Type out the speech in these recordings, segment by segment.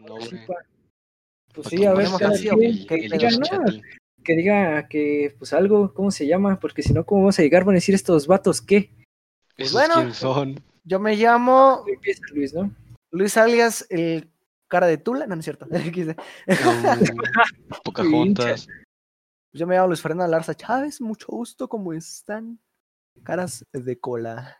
tu nombre. pa. Pues sí, que a ver, que diga que, pues algo, ¿cómo se llama? Porque si no, ¿cómo vamos a llegar? Van a decir estos vatos, ¿qué? Pues ¿Esos bueno. son? Yo me llamo Empieza Luis, ¿no? Luis alias el cara de Tula, no, no es cierto. No, Pocahontas. Yo me llamo Luis Fernando Larza Chávez, mucho gusto, ¿cómo están? Caras de cola.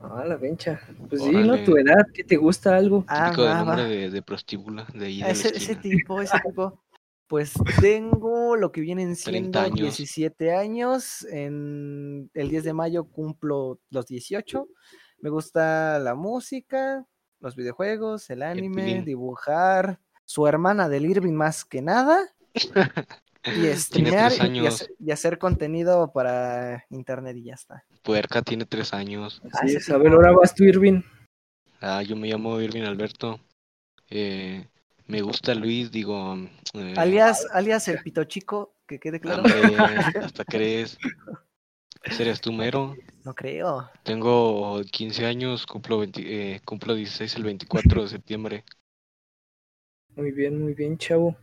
Ah, la vencha. Pues sí, ¿no? Órale. Tu edad, ¿qué te gusta algo? Ah, Típico de de, de prostíbula de ahí de la Ese, ese tipo, ese tipo. Pues tengo lo que vienen 30 siendo años. 17 años. En el 10 de mayo cumplo los 18. Me gusta la música, los videojuegos, el anime, dibujar. Su hermana del Irving más que nada. Y streamear y, hacer, y hacer contenido para internet y ya está. Puerca tiene tres años. Ah, a ver, ahora vas tú, Irving. Ah, yo me llamo Irving Alberto. Eh, me gusta Luis, digo. eh, Alias, alias el pito chico, que quede claro. hombre, hasta crees. Eres tú, mero. No creo. Tengo 15 años, cumplo, 20 eh, cumplo 16 el 24 de septiembre. Muy bien, muy bien, chavo.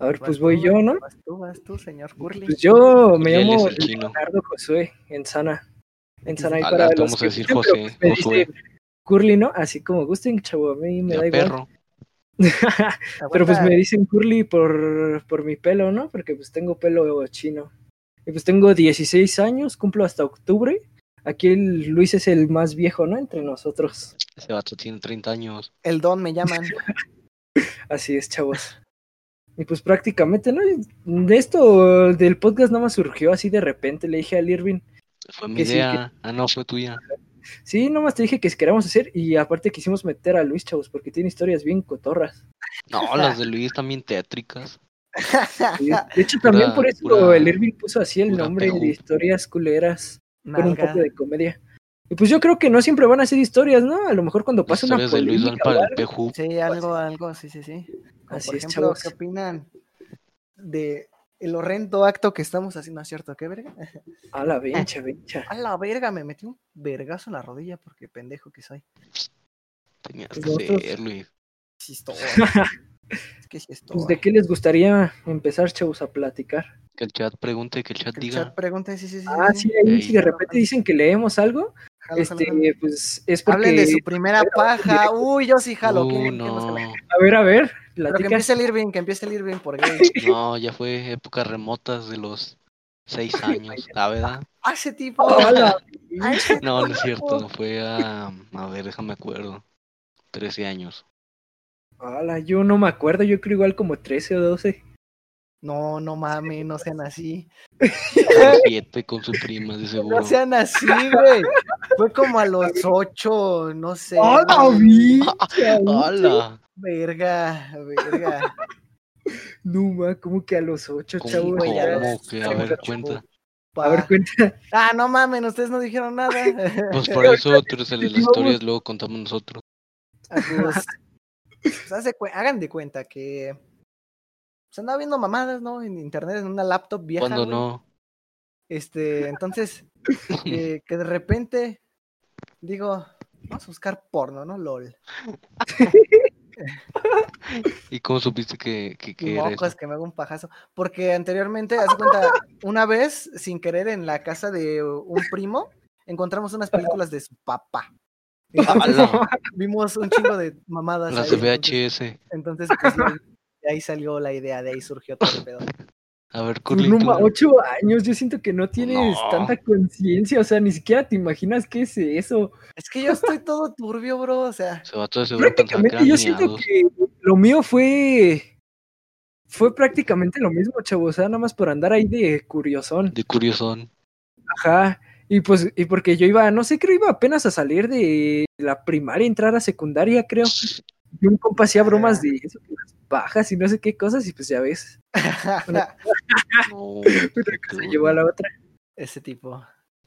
A ver, Vas pues tú, voy yo, ¿no? Vas tú, vas tú, señor Curly. Pues yo me llamo. Leonardo Josué, en Sana. En Sana y Al para los vamos a que decir pero, José, pues, Josué. Curly, ¿no? Así como gusten, chavo, a mí me Ya da igual. perro. Pero pues me dicen curly por, por mi pelo, ¿no? Porque pues tengo pelo chino. Y pues tengo 16 años, cumplo hasta octubre. Aquí el Luis es el más viejo, ¿no? Entre nosotros. Ese vato tiene 30 años. El don me llaman. Así es, chavos. Y pues prácticamente, ¿no? De esto del podcast nada más surgió así de repente. Le dije al Irving, Fue mi sí, idea. Ah, no, fue tuya. sí, nomás te dije que si queríamos hacer. Y aparte quisimos meter a Luis, chavos, porque tiene historias bien cotorras. No, las de Luis también tétricas. Y de hecho, también por eso pura- el Irving puso así el nombre de historias culeras. con un poco de comedia. Y pues yo creo que no siempre van a ser historias, ¿no? A lo mejor cuando pasa una de Luis algo. Sí, algo, algo, sí, sí, sí. Como Así por es, ejemplo, chavos. ¿qué opinan de el horrendo acto que estamos haciendo, ¿no es cierto? ¿Qué verga? A la vencha, vencha. A la verga, me metí un vergazo en la rodilla porque pendejo que soy. Tenías que ser, Luis. Sí estoy. es que sí estoy. Pues de qué les gustaría empezar, chavos, a platicar. Que el chat pregunte, que el chat Que el diga. chat pregunte, sí, sí, sí. Ah, sí, ahí si de repente dicen que leemos algo, Jalo, este, jalo. pues es porque... Hablen de su primera paja. Uy, yo sí jalo. Uh, ¿quién- quién no, la- A ver, a ver, Pero que empiece el Irving, que empiece el Irving por gay. no, ya fue épocas remotas de los seis años, ¿ah, verdad? ¡Ah, ese tipo! ¡A la ¡Ah, ese No, no es cierto, fue a, a ver, déjame acuerdo, 13 años. Ala, yo no me acuerdo, yo creo igual como 13 o 12. No, no mames, no sean así. Siete con su prima, de seguro. No sean así, güey. Fue como a los ocho, no sé. ¡Hala, güey. bicha! ¡Hala! Verga, verga. No, ma, como que a los 8, ¿Cómo, chavos. güey, ya cómo los- que? A ver, cuenta. A ver, cuenta. Ah, no mames, ustedes no dijeron nada. Pues por eso tú eres el de las historias, luego contamos nosotros. Ah, pues, pues, hace hagan de cuenta que se andaba viendo mamadas, ¿no? En internet, en una laptop vieja. Cuando no, Este, entonces, eh, que de repente digo, vamos a buscar porno, ¿no? LOL. ¿y cómo supiste que, que, que Y era mocos, eso? que me hago un pajazo. Porque anteriormente, haz cuenta, una vez, sin querer, en la casa de un primo, encontramos unas películas de su papá. Entonces, vimos un chingo de mamadas. Las de entonces- VHS. Entonces, pues, de ahí salió la idea, de ahí surgió todo el pedo. A ver, Curly, no, ocho años, yo siento que no tienes No. tanta conciencia, o sea, ni siquiera te imaginas qué es eso. Es que yo estoy todo turbio, bro, o sea, Se va todo Prácticamente yo siento que lo mío fue fue prácticamente lo mismo, chavo, o sea, nada más por andar ahí de curiosón. De curiosón. Ajá. Y pues, y porque yo iba, no sé, creo iba apenas a salir de la primaria, entrar a secundaria, creo. Y un compa hacía bromas de eso, que las bajas y no sé qué cosas, y pues ya ves, No, una cosa tú, llevó a la otra. ese tipo.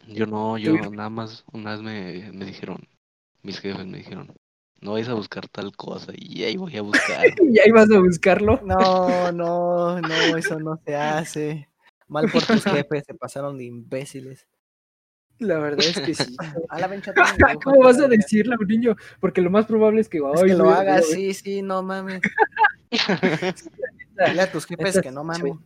Yo no, yo Tú- nada más, una vez me, me dijeron, mis jefes me dijeron, no vais a buscar tal cosa, y ahí voy a buscar. Y ahí vas a buscarlo. No, no, no, eso no se hace. Mal por tus jefes, se pasaron de imbéciles. La verdad es que sí. A la dibujo ¿Cómo vas a decirle a un niño? Porque lo más probable es que, Es que lo güey, sí, sí, no mames. Dile a tus jefes que no sí, mamen.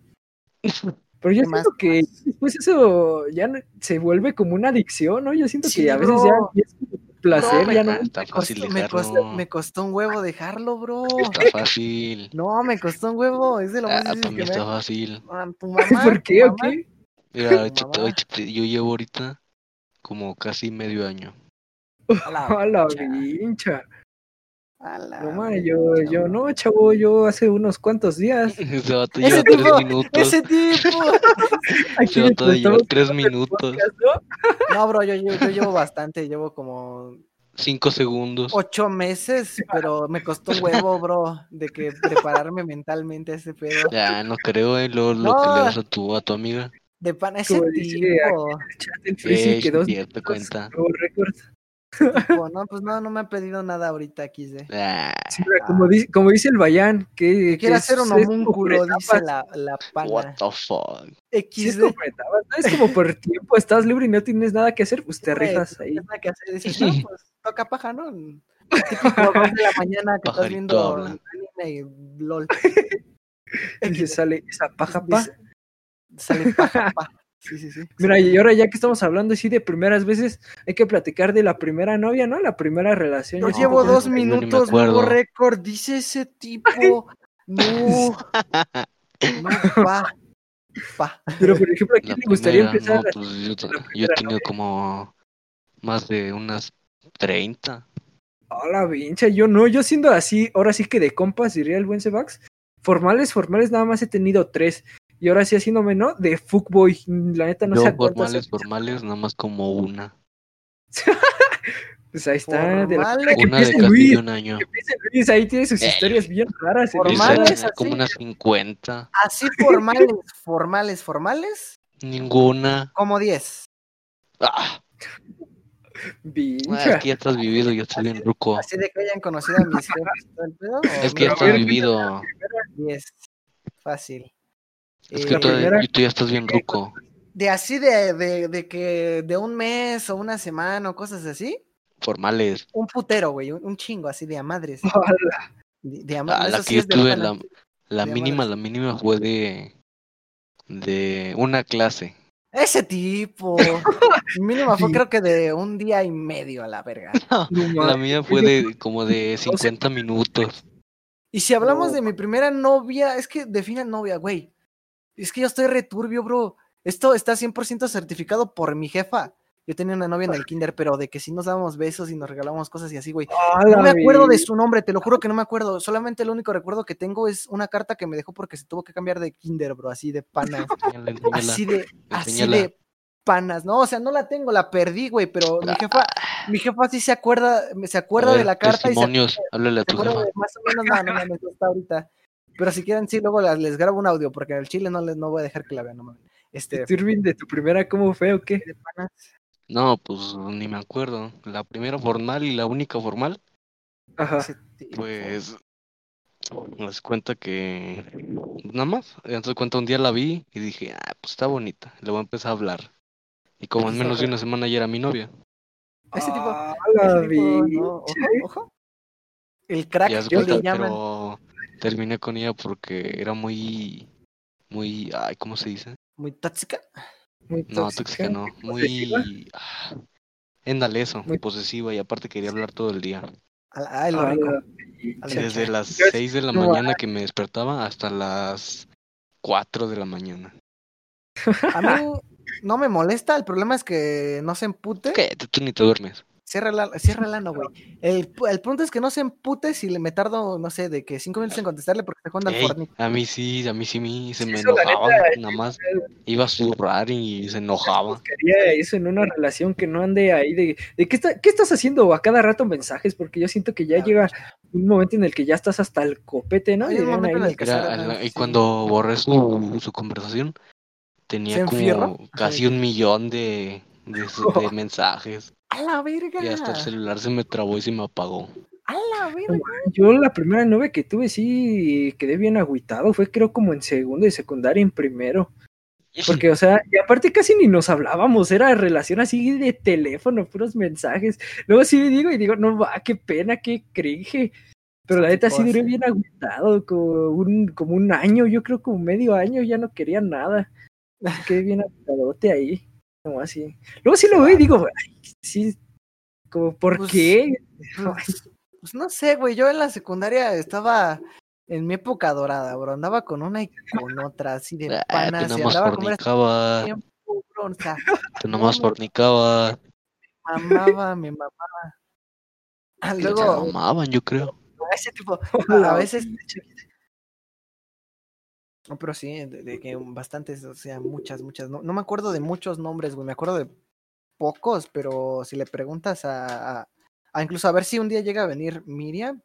Pero yo siento que después eso ya se vuelve como una adicción, ¿no? Yo siento Sí, que a veces bro. ya es como placer, ya no. Está Me fácil costó, me, costó, dejarlo. me costó un huevo dejarlo, bro. Está fácil. No, me costó un huevo. Es de lo más Ah, difícil que está fácil. Ah, Tu mamá, ¿Por tu qué o qué? Mira, yo llevo ahorita como casi medio año. A la A la bencha, pincha. a la No, ma, yo, yo no, chavo, yo hace unos cuantos días. Ese tres tipo, minutos. ese tres minutos. podcast, ¿no? No, bro, yo, yo, yo llevo bastante. Llevo como Cinco segundos. ocho meses, pero me costó un huevo, bro, de que prepararme mentalmente a ese pedo. Ya, no creo, eh, lo, lo No. que le das a tu, a tu amiga. De pan, ese Como dice tipo. El chat Eh, que dos cuenta. Tipo, No, pues no, no me ha pedido nada ahorita, XD. Ah, Sí, como, dice, como dice el Bayán, que, que Quiere hacer un homúnculo, dice la, la what pana. the fuck. Sí, es XD. como por etapas, ¿no? Es como por tiempo, estás libre y no tienes nada que hacer, pues te Güey, rifas no ahí. tienes nada que hacer. Dices, no, pues toca paja, ¿no? Típico de la mañana que estás viendo habla. anime y LOL. Y sale esa paja, pa. Dice- Sale paja, pa. Sí, sí, sí. Mira, y ahora ya que estamos hablando así de primeras veces, hay que platicar de la primera novia, ¿no? La primera relación. Yo llevo dos minutos, nuevo récord, dice ese tipo. No, no, pa. Pa. Pero, por ejemplo, ¿a quién La le gustaría primera, empezar? no, pues yo, la yo he tenido novia? como más de unas 30. A la pincha, yo no, yo siendo así, ahora sí que de compas, diría el buen Sebax. Formales, formales, nada más he tenido tres. Y ahora sí haciéndome, ¿no? De fuckboy. La neta no yo sé formales, formales, nada más como una. Pues ahí está. De la Formales. que Una de casi Luis, un año. que Luis, ahí tiene sus Eh. historias bien raras. Formales, así. como unas 50. Así formales, formales, formales, Ninguna. como 10. Ah, Pincha. es que ya estás vivido, ya estás bien ruco. Así de que hayan conocido a mis jefes. Es que ya estás vivido. 10. Fácil. Es Eh, que tú, primera- tú ya estás bien ruco. de así de, de, de que de un mes o una semana o cosas así. Formales. Un putero, güey, un, un chingo así de a madres. Hola. De, de a Ah, madres. la eso que sí yo es de tuve, pana. la, la de mínima, la mínima fue de, de una clase. Ese tipo. Mínimo fue Sí. creo que de un día y medio a la verga. No La mía fue de como de 50 minutos. Y si hablamos No. de mi primera novia, es que defina novia, güey. Es que yo estoy returbio, bro. Esto está 100% certificado por mi jefa. Yo tenía una novia en el kinder, pero de que si nos dábamos besos y nos regalábamos cosas y así, güey. A No me acuerdo de su nombre, te lo juro que no me acuerdo. Solamente el único recuerdo que tengo es una carta que me dejó porque se tuvo que cambiar de kinder, bro, así de panas. Así de, así de panas. No, o sea, no la tengo, la perdí, güey, pero mi jefa, mi jefa sí se acuerda, se acuerda de la carta y se testimonios, háblale a ¿Se tu acuerdan jefa. de más o menos? No, no no está ahorita. Pero si quieren, sí, luego las- les grabo un audio, porque al chile no, les, no voy a dejar que la vean, no mames. Este, Turbin de tu primera, ¿cómo fue o qué? de panas. No, pues ni me acuerdo. La primera formal y la única formal, Ajá. pues les cuenta que nada más, entonces cuenta un día la vi y dije, ah, pues está bonita, le voy a empezar a hablar. Y como en menos de una semana ya era mi novia. Ese tipo. A ese la tipo, no, ojo, ojo. El crack, que le llaman. pero terminé con ella porque era muy, muy, ay, ¿cómo se dice? Muy tóxica. Muy No, tóxica no, muy, ah, éndale eso, Muy- posesiva y aparte quería hablar todo el día. Ay, lo A rico. la Al pincha. Desde las Yo- 6 de la no, mañana que me despertaba hasta las 4 de la mañana. A mí no me molesta, el problema es que no se empute. ¿Qué? Tú, tú ni te duermes. Cierra el, cierra el ano, güey. El, el punto es que no se empute si le me tardo, no sé, de que cinco minutos en contestarle porque está jugando al Fortnite. a mí sí, a mí sí, me- se Sí, me la enojaba. neta, Nada más iba a zurrar y se enojaba. Buscaría eso en una relación que no ande ahí de, de ¿qué, está- ¿qué estás haciendo a cada rato mensajes? Porque yo siento que ya llega un momento en el que ya estás hasta el copete, ¿no? Dirían momento en ahí. el que Era- la- y cuando borré su, su conversación, tenía como casi un millón de, de mensajes. ¡A la verga! Y hasta el celular se me trabó y se me apagó. ¡A la verga! Yo la primera novia que tuve sí quedé bien agüitado, fue creo como en segundo y secundaria en primero. Porque, o sea, y aparte casi ni nos hablábamos, era relación así de teléfono, puros mensajes. Luego sí digo y digo, no va, qué pena, qué cringe. Pero la neta sí duré bien agotado, como un, como un año, yo creo como medio año, ya no quería nada. Quedé bien agotadote ahí, como así. Luego sí lo veo y digo, ay, sí, como, ¿por Pues, qué? Pues, pues no sé, güey. Yo en la secundaria estaba en mi época dorada, bro. Andaba con una y con otra, así de Ah, panas. tú y nomás andaba como fornicaba. tiempo, bro. O sea, Tú nomás no, fornicaba. mamaba, me mamaba. Ah, que Luego, te mamaban, yo creo. ese tipo, a veces. No, pero sí, de, de que bastantes, o sea, muchas, muchas. No, no me acuerdo de muchos nombres, güey. Me acuerdo de pocos, pero si le preguntas a, a, a incluso a ver si un día llega a venir Miriam,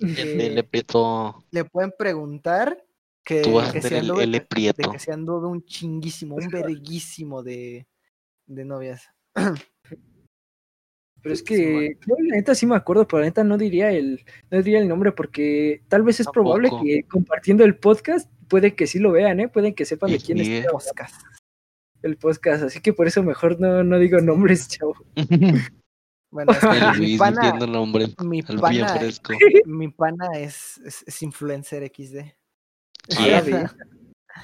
El eh, L Prieto. le pueden preguntar que, Tú vas a si el anduve- L de Prieto. que se anduvo un chinguísimo, un verguísimo de, de novias. Pero es que yo la neta sí me acuerdo, pero la neta no diría el, no diría el nombre porque tal vez es Tampoco. probable que compartiendo el podcast puede que sí lo vean, ¿eh? Pueden que sepan de quién es sí. Podcast. el podcast, así que por eso mejor no, no digo nombres, chavo. Bueno, es que El mi Luis pana, nombre. mi El pana, fresco. mi pana es, es, es influencer XD.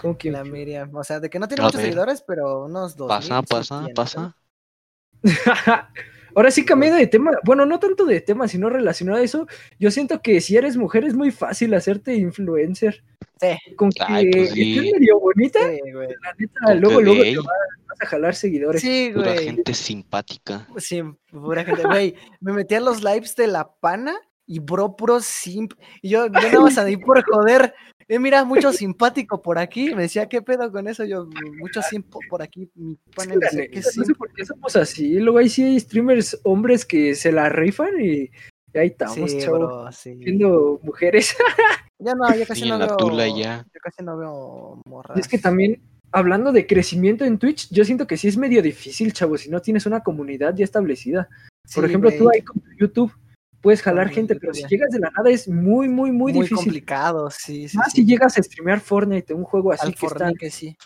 Como que La Miriam. O sea, de que no tiene A muchos ver. seguidores, pero unos dos. Pasa, mil pasa, pasa. Ahora sí cambiando de tema, bueno, no tanto de tema, sino relacionado a eso, yo siento que si eres mujer es muy fácil hacerte influencer. ¿sabes? Con que Ay, pues sí. estés medio bonita, Sí, güey. la neta, Con luego, luego te va- vas a jalar seguidores. Sí, Pura güey. gente simpática. Sí, pura gente. Güey, me metí a los lives de la pana y bro, puro simp. Y yo, yo nada más ahí por joder. Eh, mira, mucho simpático por aquí. Me decía, ¿qué pedo con eso? Yo, mucho simp por aquí. Mi Es pana ¿qué no sé por qué somos así. Luego ahí sí hay streamers hombres que se la rifan y ahí estamos, Sí, bro, sí. viendo mujeres. Ya no, ya casi Sí, no veo. tula ya. Yo casi no veo morras. Es que también, hablando de crecimiento en Twitch, yo siento que sí es medio difícil, chavo, si no tienes una comunidad ya establecida. Por Sí, ejemplo, tú ahí con tu YouTube puedes jalar gente, pero si llegas de la nada es muy, muy, muy, difícil. complicado, sí, sí. Más sí. si llegas a streamear Fortnite, un juego así Al que está, Fortnite que sí.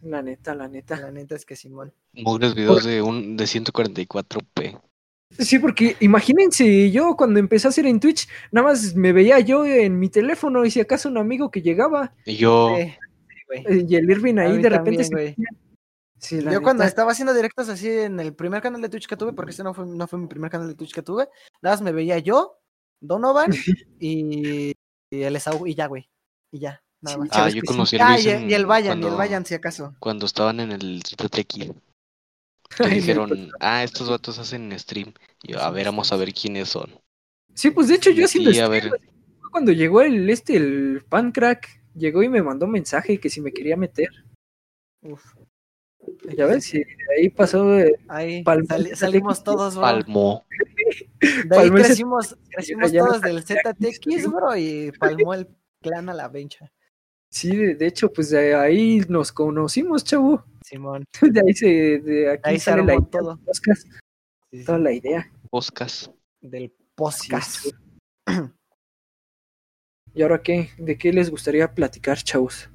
la neta, la neta. La neta es que Simón. Mugres videos de un de 144p. Sí, porque imagínense, yo cuando empecé a hacer en Twitch, nada más me veía yo en mi teléfono y si acaso un amigo que llegaba Y yo, Eh, y el Irving ahí de repente también, se. Sí, la Yo cuando neta. estaba haciendo directos así en el primer canal de Twitch que tuve, porque este no fue, no fue mi primer canal de Twitch que tuve, nada más me veía yo, Donovan y, y el Esau y ya, güey. Y ya, nada Sí, más. ah, yo que sí. conocí al Ah, y, el Vayan, y el Vayan, si acaso. cuando estaban en el Que me- dijeron, ah, estos vatos hacen stream. Y yo, a ver, vamos a ver quiénes son. Sí, pues de hecho yo haciendo a stream, cuando llegó el este el Pancrack, llegó y me mandó mensaje que si me quería meter. Uf. Ya ves, y de ahí pasó eh, Ahí salimos todos, bro. Palmo. De ahí crecimos, crecimos todos del ZTX, bro, y palmó el clan a la bencha. Sí, de, de hecho, pues de ahí nos conocimos, chavo. Simón. De ahí se, de aquí Ahí se sale la armó idea todo. podcast, Sí, sí, toda la idea. Oscas. Del podcast. es. ¿Y ahora qué? ¿De qué les gustaría platicar, chavos?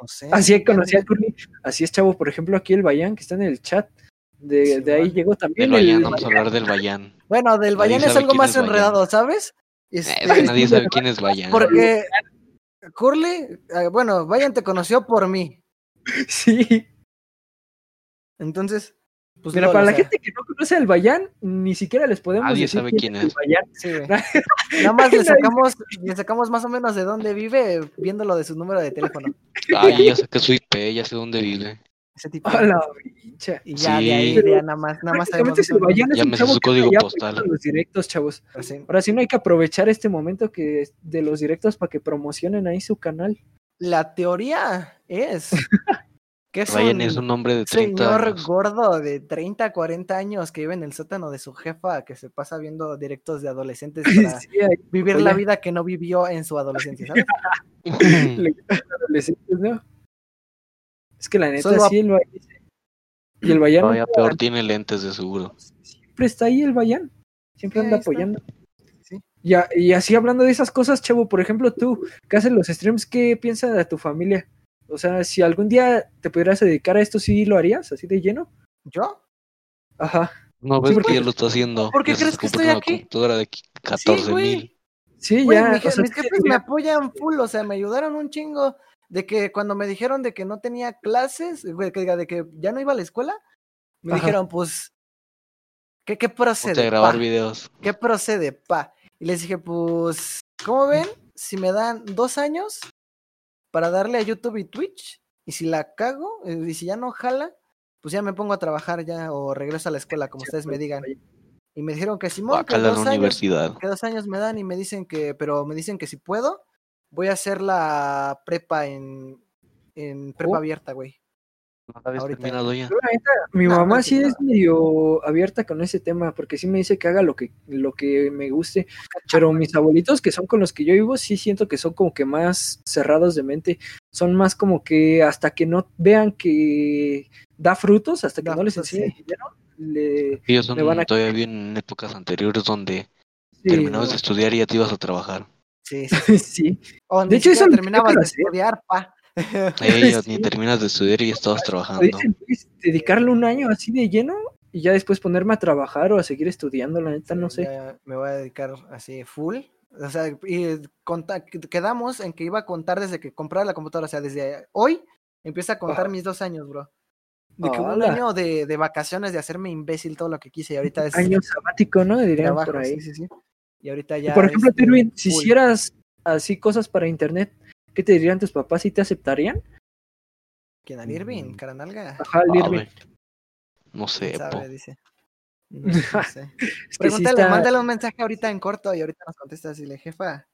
No sé. Así conocí a Curly. Así es, chavo. Por ejemplo, aquí el Bayán, que está en el chat. De, Sí, de ahí bueno. llegó también Del el Bayán, vamos a hablar del Bayán. Bueno, del Nadie Bayán es algo más es enredado, ¿sabes? Eh, Este, Es que nadie sabe quién es Bayán. porque Curly, eh, bueno, Bayán te conoció por mí. Sí. Entonces, pues Mira, para o la sea, gente que no conoce al Bayán, ni siquiera les podemos Nadie decir sabe quién, quién es el. Bayán. sí, güey. Nada más le sacamos, le sacamos más o menos de dónde vive viéndolo de su número de teléfono. Ay, ya saqué su IP, ya sé dónde vive. Ese tipo. A la pincha. Y ya Sí. de ahí, ya nada más, nada más sabemos el Bayán es Ya me su código postal. los directos, chavos. Sí. Ahora sí no hay que aprovechar este momento que de los directos para que promocionen ahí su canal. La teoría es que es un es un hombre de 30 señor años. gordo de 30, 40 años que vive en el sótano de su jefa, que se pasa viendo directos de adolescentes para Sí, vivir Oye. la vida que no vivió en su adolescencia, ¿sabes? adolescentes, ¿no? Es que la neta Solo a- sí, el Bayán. Y el Bayán peor tiene lentes de seguro. siempre está ahí el Bayán. Siempre Sí, anda apoyando. Sí. Y, a- y así hablando de esas cosas, chavo, por ejemplo, tú que haces los streams, ¿qué piensa de tu familia? O sea, si algún día te pudieras dedicar a esto, ¿sí lo harías así de lleno? ¿Yo? Ajá. No ves porque- que ya lo está haciendo. ¿por qué crees que estoy aquí? Una de 14 mil. Sí, Güey, ya. mi o je- sea, mis sí jefes me apoyan full, o sea, me ayudaron un chingo. De que cuando me dijeron de que no tenía clases, güey, que diga, de que ya no iba a la escuela, me Ajá. dijeron, pues, ¿qué, qué Ponte a procede? grabar pa? videos. ¿Qué procede, pa? Y les dije, pues, ¿cómo ven? Si me dan dos años para darle a YouTube y Twitch, y si la cago, eh, y si ya no jala, pues ya me pongo a trabajar ya o regreso a la escuela, como Sí, ustedes me digan. Y me dijeron que Simón, que dos años, que dos años me dan y me dicen que, pero me dicen que si puedo, voy a hacer la prepa en, en prepa Oh. abierta, güey. No la habías ahorita- terminado ya. Yo, la neta, mi No, mamá no, sí es medio abierta con ese tema, porque sí me dice que haga lo que, lo que me guste, pero mis abuelitos que son con los que yo vivo, sí siento que son como que más cerrados de mente, son más como que hasta que no vean que da frutos, hasta que Da no les frutos, enseñe sí. dinero, le... Ellos son Me van a- todavía bien en épocas anteriores donde sí, terminabas no. de estudiar y ya te ibas a trabajar. Sí, sí. sí, O De hecho, eso terminabas de hacer. estudiar, pa. Ellos Sí. ni terminas de estudiar y ya estabas trabajando. dedicarle un año así de lleno y ya después ponerme a trabajar o a seguir estudiando, la neta, no sé. Me voy a dedicar así full. O sea, y conta- quedamos en que iba a contar desde que comprara la computadora. O sea, desde hoy empieza a contar Ajá. mis dos años, bro. De que un año de, de vacaciones, de hacerme imbécil todo lo que quise. Y ahorita es Año sabático, ¿no? Dirían trabajo, por ahí. sí, sí, sí. Y ahorita Y ya. por ejemplo, es de Terwin, si hicieras así cosas para internet, ¿qué te dirían tus papás? ¿Sí te aceptarían? ¿Quién? ¿Al Irving? Mm. ¿Caranalga? Ajá, el A Irving. No sé, ¿Quién po. sabe? Dice. No, no sé. Es que sí Pregúntale, está- mándale un mensaje ahorita en corto y ahorita nos contestas y le jefa.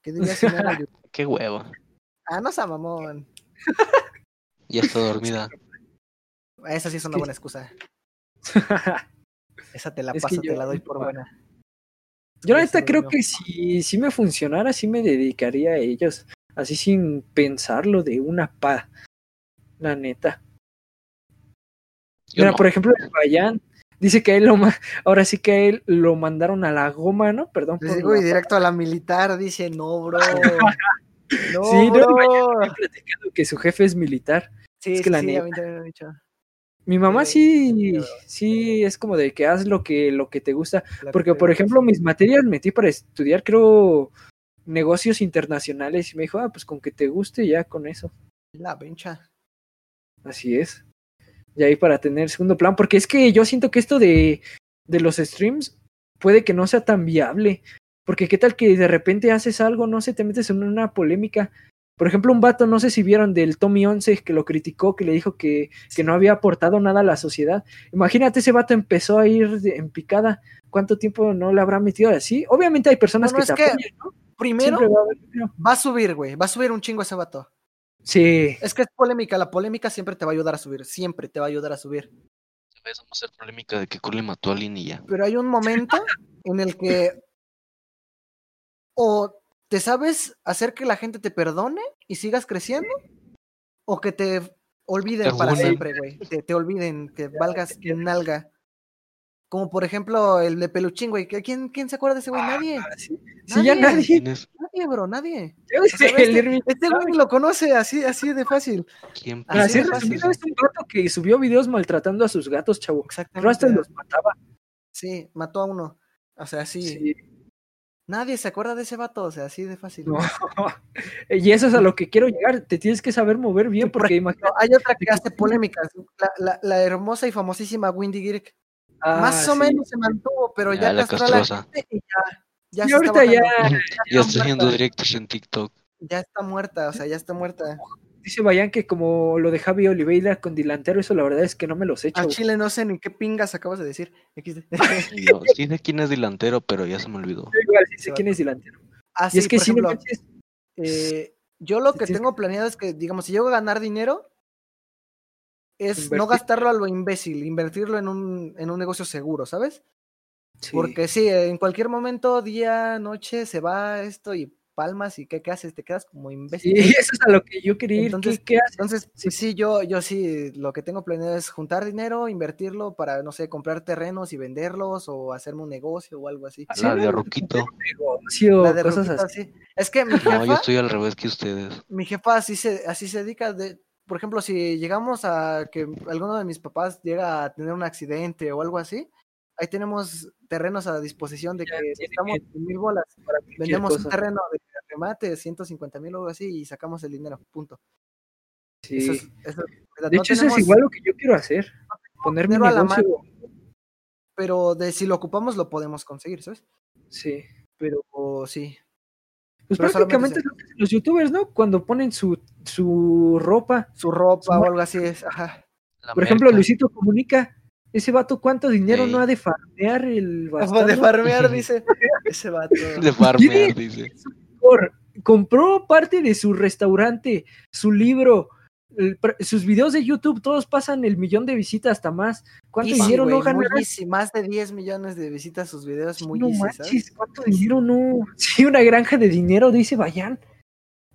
¿Qué dirías si hago YouTube? Qué hueva. Ah, no sea mamón. Ya está dormida. Esa sí es una buena excusa. Esa te la Es paso, yo- te la doy por buena. Yo la Sí, neta sí, creo no. que si, si me funcionara, sí me dedicaría a ellos. Así sin pensarlo de una pa. La neta. Yo Mira, no. por ejemplo, el Bayán dice que a él lo ahora sí que a él lo mandaron a la goma, ¿no? Perdón Les por digo, y directo a la militar, dice, no, bro. No, Sí, no, platicando que su jefe es militar. Sí, es que sí, la sí, neta. a mí también me han dicho. Mi mamá Sí, sí, es como de que haz lo que, lo que te gusta. La Porque, que por ejemplo, mis materias metí para estudiar, creo, negocios internacionales. Y me dijo, ah, pues con que te guste, ya con eso. La pincha. Así es. Y ahí para tener segundo plan. Porque es que yo siento que esto de, de los streams puede que no sea tan viable. Porque qué tal que de repente haces algo, no sé, te metes en una polémica. Por ejemplo, un vato, no sé si vieron del Tommy 11 que lo criticó, que le dijo que, que no había aportado nada a la sociedad. Imagínate, ese vato empezó a ir en picada. ¿Cuánto tiempo no le habrá metido así? Obviamente hay personas que que apoyan, ¿no? Primero, va a va subir, güey. Va a subir un chingo ese vato. Sí, Es que es polémica. La polémica siempre te va a ayudar a subir. Siempre te va a ayudar a subir. Vamos a hacer polémica de que Cole mató a alguien y ya. Pero hay un momento en el que o te sabes hacer que la gente te perdone y sigas creciendo, o que te olviden para siempre, güey. Te, te olviden, que valgas nalga. Como por ejemplo el de Peluchín, güey. ¿Quién, ¿Quién se acuerda de ese güey? Nadie. Ah, sí. Sí, ya Nadie. nadie. Bro, nadie. Yo O sea, sé, el este, Irving este güey lo conoce así, así de fácil. ¿Quién? Así ser de fácil. es un gato que subió videos maltratando a sus gatos, chavo. Pero hasta Exactamente. los mataba. Sí, mató a uno. O sea, sí. Sí, Nadie se acuerda de ese vato, o sea, así de fácil. no. y eso es a lo que quiero llegar. Te tienes que saber mover bien, porque imagínate. hay otra que que- hace polémicas. La, la, la hermosa y famosísima Windy Girk. Ah, Más o sí. menos se mantuvo, pero Ya, ya, la castró a la castrosa. gente y ya. Ya Y se está ahorita ya. Ya está haciendo muerta. directos en TikTok. Ya está muerta, o sea, ya está muerta. dice Bayan que como lo de Javi Oliveira con delantero, eso la verdad es que no me los he hecho. A Chile no sé ni qué pingas acabas de decir. Yo, sí sé quién es delantero, pero ya se me olvidó. Yo igual sí sé quién es delantero. Ah, y sí, es que por si no manches, eh, yo lo que Sí, sí. tengo planeado es que, digamos, si llego a ganar dinero, es no gastarlo a lo imbécil, invertirlo en un, en un negocio seguro, ¿sabes? sí. Porque sí, en cualquier momento, día, noche, se va esto y palmas y ¿qué, qué haces? Te quedas como imbécil. Sí, eso es a lo que yo quería ir. Entonces, ¿Qué, qué haces? Entonces, sí. sí, yo, yo sí, lo que tengo planeado es juntar dinero, invertirlo para, no sé, comprar terrenos y venderlos o hacerme un negocio o algo así. La de Roquito. Negocio, La de cosas Ruquito, así. sí. Es que mi No, jefa, yo estoy al revés que ustedes. mi jefa así se, así se dedica de, por ejemplo, si llegamos a que alguno de mis papás llega a tener un accidente o algo así, ahí tenemos terrenos a disposición de que necesitamos que- mil bolas. Vendemos un terreno de remate, 150 mil o algo así, y sacamos el dinero, punto. Sí. Eso es, eso es de No hecho, eso es igual lo que yo quiero hacer. Poner mi dinero a la negocio. Pero de si lo ocupamos lo podemos conseguir, ¿sabes? Sí. Pero sí. Pues Pero prácticamente es lo que hacen los youtubers, ¿no? Cuando ponen su, su ropa. Su ropa Su o algo así es, ajá. La Por ejemplo. Luisito Comunica. Ese vato, ¿cuánto dinero no ha de farmear el De bastardo? farmear, dice ese vato. De farmear, dice. Compró parte de su restaurante, su libro, sus videos de YouTube, todos pasan el millón de visitas hasta más. ¿Cuánto Easy, dinero no ganará? easy, Más de 10 millones de visitas a sus videos, muy no easy, manches, ¿sabes? ¿cuánto dinero no? Sí, una granja de dinero, dice Bayan.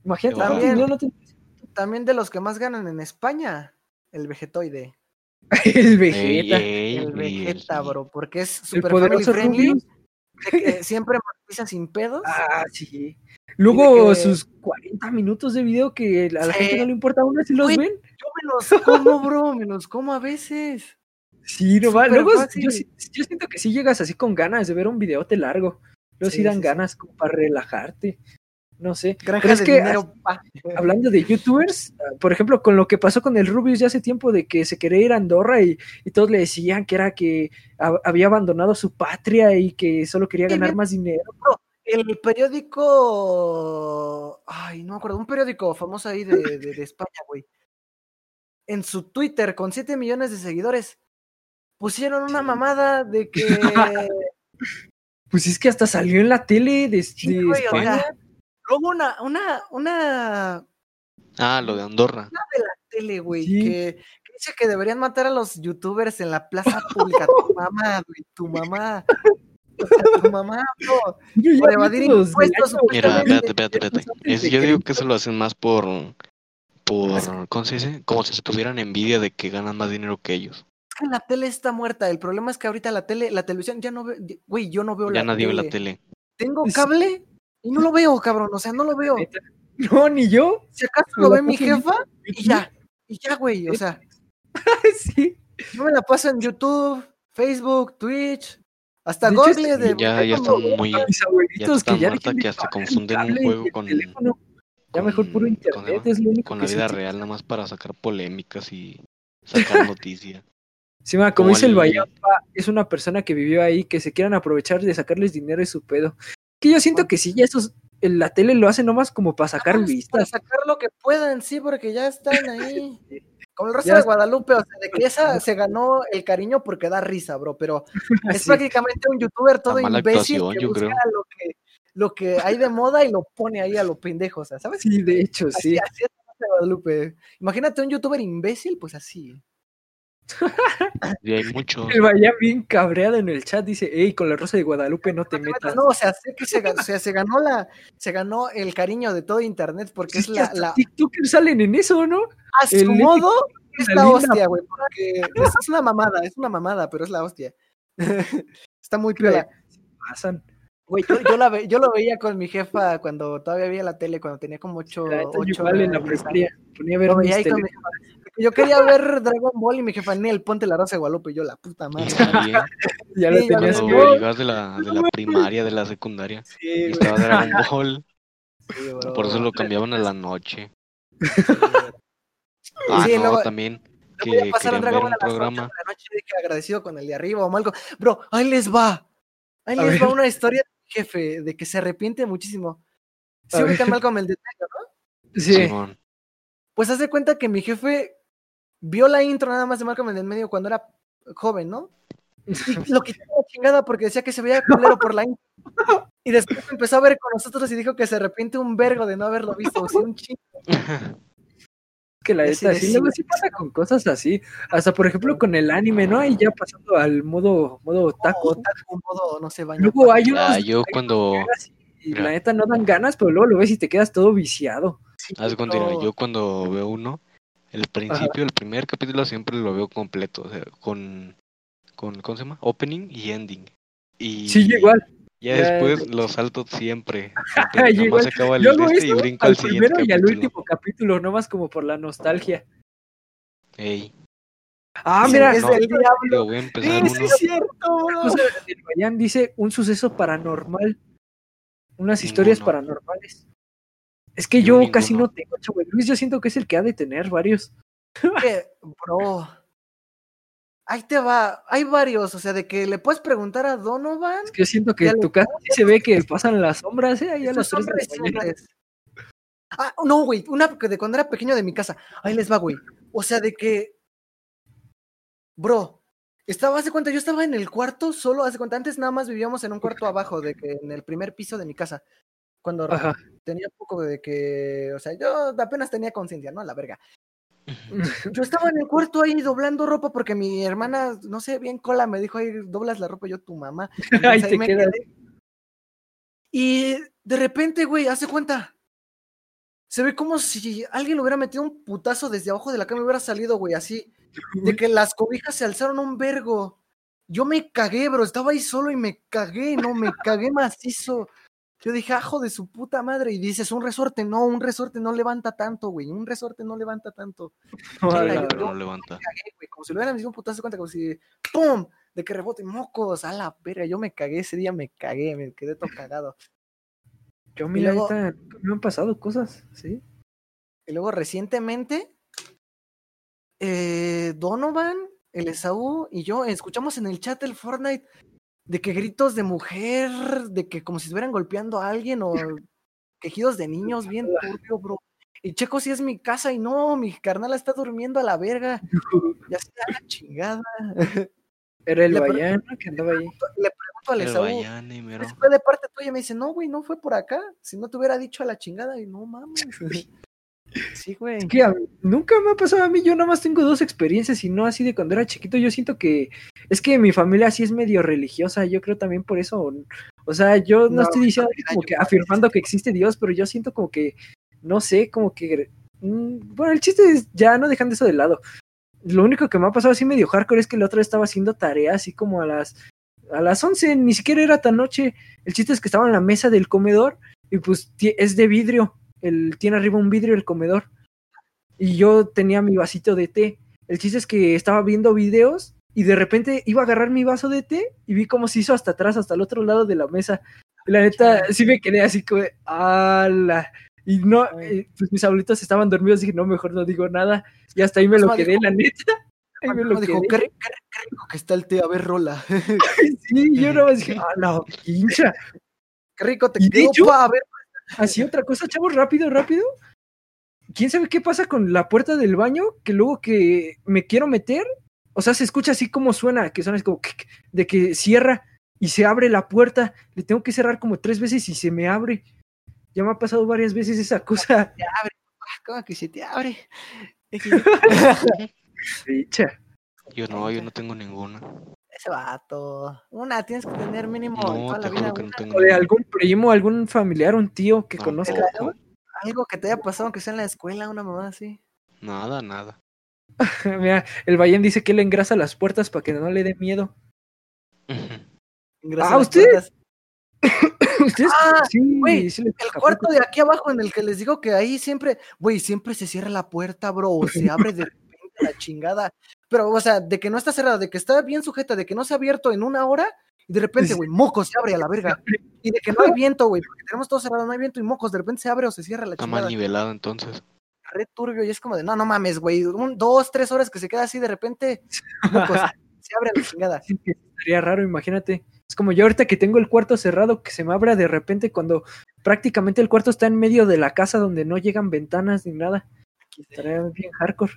Imagínate dinero no te... También de los que más ganan en España, el Vegetoide. El Vegeta. ey, El Vegeta, bro, porque es super family poderoso friendly, Rubius. Que siempre monetiza sin pedos. Ah, sí. Luego que- sus 40 minutos de video que a la Sí. gente no le importa aún si los ven. Yo me los como, bro, me los como a veces. Sí, no va. Luego yo, siento que sí llegas así con ganas de ver un videote largo. Luego sí, Sí, dan sí, sí. ganas como para relajarte. No sé. Pero es de que dinero, hablando de youtubers, ah, por ejemplo, con lo que pasó con el Rubius ya hace tiempo de que se quería ir a Andorra y, y todos le decían que era que ha- había abandonado su patria y que solo quería ganar más dinero. El periódico. Ay, no me acuerdo. Un periódico famoso ahí de, de- de España, güey. En su Twitter, con 7 millones de seguidores, pusieron una mamada de que. Pues es que hasta salió en la tele de, Sí, güey, o España. sea, luego una, una, una Ah, lo de Andorra. tele, güey, Sí. que, que dice que deberían matar a los youtubers en la plaza pública. tu mamá, güey, tu mamá. O sea, tu mamá, ya por evadir impuestos, Mira, espérate, espérate, espérate. Es- de yo digo que eso lo hacen más por, por, ¿cómo se dice? Como si se tuvieran envidia de que ganan más dinero que ellos. Es que la tele está muerta. El problema es que ahorita la tele, la televisión, ya no veo, güey, yo no veo Ya la nadie ve tele. la tele. Tengo cable y no lo veo, cabrón. O sea, no lo veo. No, ni yo. Si acaso lo ve mi jefa y ya. Y ya, güey. O sea, sí. yo me la paso en YouTube, Facebook, Twitch, hasta De hecho, Google. este- de Ya, ya están muy, Mis ya abuelitos que ya de que hasta confunden un juego el con, teléfono. Ya mejor puro con- ¿cómo internet es lo único con que la vida real, nada más para sacar polémicas y sacar noticias. Sí, ma, como Como dice el Bayapa, es una persona que vivió ahí, que se quieran aprovechar de sacarles dinero y su pedo. Que yo siento que sí, ya esos, en la tele lo hacen nomás como para sacar Ah, Para vistas. sacar lo que puedan, sí, porque ya están ahí. Como el resto Ya de. Guadalupe, o sea, de que esa se ganó el cariño porque da risa, bro, pero es Sí. prácticamente un youtuber todo imbécil que yo busca creo. lo que, lo que hay de moda y lo pone ahí a lo pendejo, o sea, ¿sabes? Sí, de hecho, Así, sí. así es de Guadalupe. Imagínate un youtuber imbécil, pues así. Y hay muchos. El Bayapa bien cabreado en el chat dice, hey, con la Rosa de Guadalupe no te metas. No, o sea, sé que se, ganó, o sea, se ganó la, se ganó el cariño de todo internet porque Sí, es la, la TikTokers salen en eso, ¿no? a su el modo es la hostia, güey, porque es, es una mamada, es una mamada, pero es la hostia. Está muy piola. Pasan. Güey, yo, yo la ve- yo lo veía con mi jefa cuando todavía veía la tele, cuando tenía como 8, La neta, yo ocho igual en la años. primaria ponía a ver veía ahí con mi jefa. Yo quería ver Dragon Ball y mi jefa, Nel, ponte la rosa de Guadalupe. Y yo, la puta madre. También, Ya lo ya tenías lo que ver. de la, de la primaria, de la secundaria, Sí, y güey, estaba Dragon Ball, sí, bro. por eso lo cambiaban a la noche. Sí, Ah, Sí, no, luego- también Le voy que a pasar a Dragon un Ball a las programa. de la noche de que agradecido con el de arriba o algo. Bro, ahí les va. Ahí A les va ver. una historia de mi jefe de que se arrepiente muchísimo. Sí, ubican mal el de medio, ¿no? Sí. Pues haz de cuenta que mi jefe vio la intro nada más de Malcolm el del medio cuando era joven, ¿no? Y lo quitó la chingada porque decía que se veía culero por la intro. Y después empezó a ver con nosotros y dijo que se arrepiente un vergo de no haberlo visto. O sea, un chingo. que la neta, de sí, sí, luego sí pasa con cosas así. Hasta por ejemplo con el anime, ¿no? Y ya pasando al modo, modo O otaku. tal modo no se baña. Luego hay unos Ah, yo cuando, y la neta no dan ganas, pero luego lo ves y te quedas todo viciado. Haz no. yo cuando veo uno, el principio, el primer capítulo siempre lo veo completo, o sea, con, con, ¿cómo se llama? Opening y ending. Y Sí, igual. ya ya- después lo salto siempre. siempre, Yo nada igual. más acaba el Yo de este y brinco al al siguiente primero y al último capítulo, nomás como por la nostalgia. Ey, Ah, Sí, mira, es no. del diablo. voy a empezar Sí, uno. es cierto, del Bayán dice un suceso paranormal. Unas historias Ninguno. paranormales. Es que Yo yo casi no tengo, chavo. Luis, yo siento que es el que ha de tener varios. que, bro. Ahí te va. Hay varios, o sea, de que le puedes preguntar a Donovan. Es que yo siento que en tu casa sí se ve que pasan las sombras, ¿eh? Ahí a Esos las 3 de la hombres mañana. siempre es- Ah, no, güey, una que de cuando era pequeño de mi casa. Ahí les va, güey. O sea, de que. Bro, estaba, hace cuenta, yo estaba en el cuarto solo, hace cuenta, antes nada más vivíamos en un cuarto abajo, de que en el primer piso de mi casa. Cuando Ajá. tenía poco de que, o sea, yo apenas tenía conciencia, ¿no? La verga. Yo estaba en el cuarto ahí doblando ropa porque mi hermana, no sé, bien cola, me dijo ahí, doblas la ropa, yo tu mamá. Ahí Entonces, ahí te me quedé. Y de repente, güey, hace cuenta. Se ve como si alguien le hubiera metido un putazo desde abajo de la cama y hubiera salido, güey, así. De que las cobijas se alzaron un vergo. Yo me cagué, bro. Estaba ahí solo y me cagué, no, me cagué macizo. Yo dije, ajo de su puta madre. Y dices, un resorte, no, un resorte no levanta tanto, güey. Un resorte no levanta tanto. Yo- no levanta. cagué, güey. Como si le hubieran metido un putazo, cuenta, como si, ¡pum! De que rebote, mocos, a la verga. Yo me cagué ese día, me cagué, me quedé todo cagado. Yo, mira, luego- nunca me han pasado cosas, ¿sí? Y luego recientemente, eh, Donovan, el Esaú y yo escuchamos en el chat del Fortnite de que gritos de mujer, de que como si estuvieran golpeando a alguien o quejidos de niños, bien turbio, bro. Y checo si es mi casa y no, mi carnal está durmiendo a la verga. Ya se da la chingada. Era el Bayán que andaba ahí. Le pregunto al El Esaú, Bayane, mero. ¿eso fue de parte tuya? Me dice, no, güey, no fue por acá. Si no te hubiera dicho a la chingada, y no mames. Sí, güey. Es que a mí- nunca me ha pasado a mí, yo nada más tengo dos experiencias y no así de cuando era chiquito. Yo siento que es que mi familia sí es medio religiosa, yo creo también por eso. O sea, yo no, No, estoy diciendo mira, como que afirmando que existe Dios, pero yo siento como que, no sé, como que. mm, Bueno, el chiste es ya no dejando eso de lado. Lo único que me ha pasado así medio hardcore es que el otro estaba haciendo tarea así como a las a las 11, ni siquiera era tan noche. El chiste es que estaba en la mesa del comedor y pues es de vidrio. El, tiene arriba un vidrio el comedor. Y yo tenía mi vasito de té. El chiste es que estaba viendo videos y de repente iba a agarrar mi vaso de té y vi cómo se hizo hasta atrás, hasta el otro lado de la mesa. Y la neta, sí me quedé así como, ¡ala! Y no, eh, pues mis abuelitos estaban dormidos, dije, no, mejor no digo nada. Y hasta ahí me lo quedé, dijo- la neta. Ahí me lo dijo, quedé. qué, ri- qué ri- qué rico que está el té, a ver, rola. Sí, yo nada más dije, ¡ah, la hincha! Qué rico te quedó, a ver. Así otra cosa, chavos, rápido, rápido. ¿Quién sabe qué pasa con la puerta del baño? Que luego que me quiero meter, o sea, se escucha así como suena, que suena así como de que cierra y se abre la puerta. Le tengo que cerrar como tres veces y se me abre. Ya me ha pasado varias veces esa cosa. Te abre, ¿cómo que se te abre? Dicha. Yo no, yo no tengo ninguna. Ese vato. Una tienes que tener mínimo No, toda te la vida. juro que no una. tengo O de algún primo, algún familiar, un tío que conozca. Algo que te haya pasado, aunque sea en la escuela, una mamá así. Nada, nada. Mira, el Bayén dice que le engrasa las puertas para que no le dé miedo. Ah, a las ¿usted? puertas. ¿Ustedes? Ah, sí, sí El cuarto de aquí abajo en el que les digo que ahí siempre, güey, siempre se cierra la puerta, bro, o se abre de la chingada. Pero, o sea, de que no está cerrada, de que está bien sujeta, de que no se ha abierto en una hora, y de repente, güey, mocos se abre a la verga. Y de que no hay viento, güey, porque tenemos todo cerrado, no hay viento y mocos, de repente se abre o se cierra la Está mal chingada. nivelado entonces. Re turbio, y es como de, no, no mames, güey, un, dos, tres horas que se queda así, de repente, mocos, se abre la chingada. Sí, Sería raro, imagínate. Es como yo ahorita que tengo el cuarto cerrado, que se me abra de repente cuando prácticamente el cuarto está en medio de la casa donde no llegan ventanas ni nada. Estaría bien hardcore.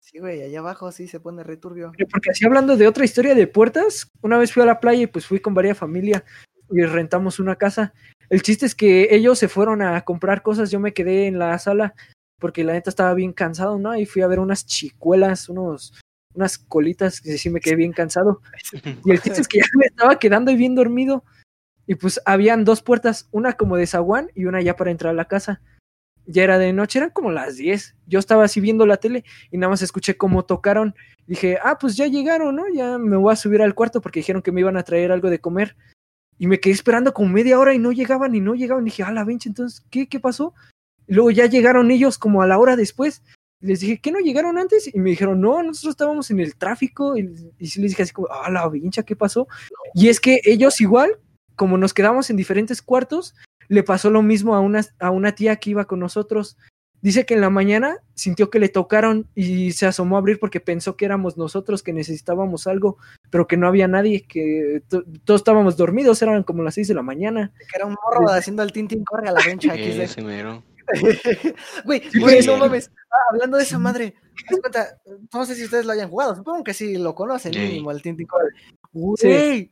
Sí, güey, allá abajo sí se pone re turbio. Pero Porque así hablando de otra historia de puertas, una vez fui a la playa y pues fui con varias familia y rentamos una casa. El chiste es que ellos se fueron a comprar cosas, yo me quedé en la sala porque la neta estaba bien cansado, ¿no? Y fui a ver unas chicuelas, unos, unas colitas, que sí me quedé bien cansado. Y el chiste es que ya me estaba quedando y bien dormido. Y pues habían dos puertas, una como de zaguán y una ya para entrar a la casa. Ya era de noche, eran como las 10. Yo estaba así viendo la tele y nada más escuché cómo tocaron. Dije, ah, pues ya llegaron, ¿no? Ya me voy a subir al cuarto porque dijeron que me iban a traer algo de comer. Y me quedé esperando como media hora y no llegaban y no llegaban. dije, ah, la vencha, entonces, ¿qué? ¿Qué pasó? Y luego ya llegaron ellos como a la hora después. Les dije, ¿qué no llegaron antes? Y me dijeron, no, nosotros estábamos en el tráfico. Y, y les dije así como, ah, la vincha, ¿qué pasó? Y es que ellos igual, como nos quedamos en diferentes cuartos, le pasó lo mismo a una, a una tía que iba con nosotros. Dice que en la mañana sintió que le tocaron y se asomó a abrir porque pensó que éramos nosotros, que necesitábamos algo, pero que no había nadie, que to- todos estábamos dormidos, eran como las seis de la mañana. Que era un morro haciendo el tintín corre a la vencha XD. Ese mero. Güey, Sí, güey, sí. no mames. Ah, hablando de esa madre, ¿te das cuenta? no sé si ustedes lo hayan jugado, supongo que sí lo conocen Sí. mínimo, el Tintin Core. Güey,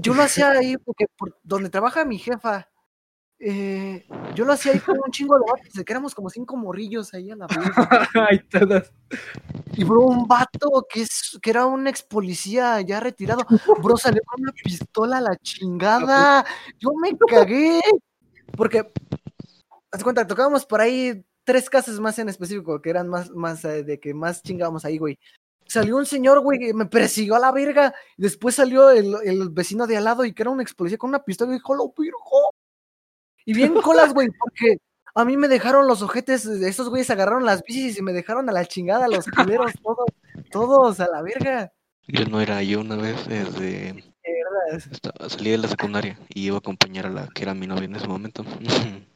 yo lo hacía ahí porque por donde trabaja mi jefa, eh, yo lo hacía ahí con un chingo de vatos, de que éramos como cinco morrillos ahí a la vez. Y bro, un vato que, es, que era un ex policía ya retirado, bro, salió con una pistola a la chingada. Yo me cagué. Porque, haz cuenta, tocábamos por ahí tres casas más en específico, que eran más, más eh, de que más chingábamos ahí, güey. Salió un señor, güey, que me persiguió a la verga. Después salió el, el vecino de al lado y que era un ex policía con una pistola y dijo, lo virgo. Y bien colas, güey, porque a mí me dejaron los ojetes, estos güeyes agarraron las bicis y me dejaron a la chingada, los culeros, todos, todos a la verga. Yo no era yo una vez, desde De verdad. estaba- salí de la secundaria y iba a acompañar a la que era mi novia en ese momento.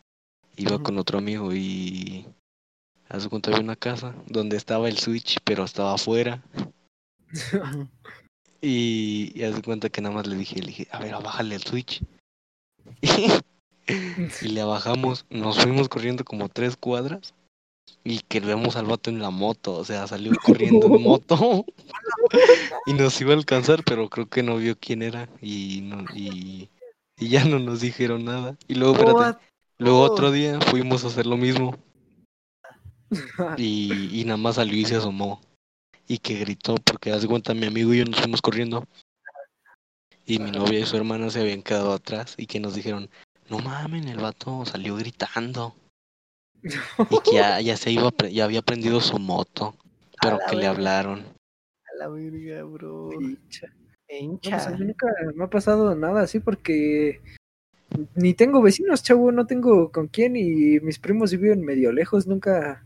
iba con otro amigo y hace cuenta había una casa donde estaba el switch, pero estaba afuera. Y, y haz de cuenta que nada más le dije, le dije, a ver, bájale el switch. y le bajamos, nos fuimos corriendo como tres cuadras y que vemos al vato en la moto, o sea, salió corriendo en moto y nos iba a alcanzar, pero creo que no vio quién era y, no, y, y ya no nos dijeron nada. Y luego, espérate, luego Oh. otro día fuimos a hacer lo mismo y, y nada más salió y se asomó. Y que gritó, porque haz de cuenta, mi amigo y yo nos fuimos corriendo. Y mi novia y su hermana se habían quedado atrás y que nos dijeron, no mamen, el vato salió gritando. Y que ya, ya se iba, ya había prendido su moto, pero que le hablaron. A la verga, bro. No, pues, Hincha. a mí nunca me ha pasado nada así porque ni tengo vecinos, chavo, no tengo con quién y mis primos viven medio lejos, nunca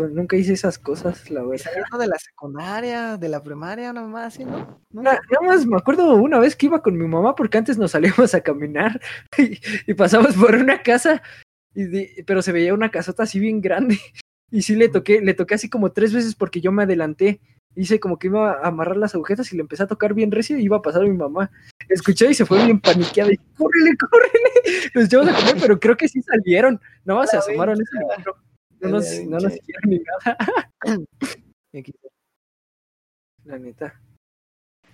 pues nunca hice esas cosas, la verdad. saliendo de la secundaria, de la primaria, nada más, ¿sí, no? ¿No? Na- Nada más me acuerdo una vez que iba con mi mamá porque antes nos salíamos a caminar y, y pasamos por una casa, y de- pero se veía una casota así bien grande y sí le toqué, le toqué así como tres veces porque yo me adelanté. Hice como que iba a amarrar las agujetas y le empecé a tocar bien recio y iba a pasar a mi mamá. Escuché y se fue bien paniqueada y córrele, córrele. Los llevamos a comer, pero creo que sí salieron. Nada más se asomaron ese. No nos, no nos ni nada, la neta.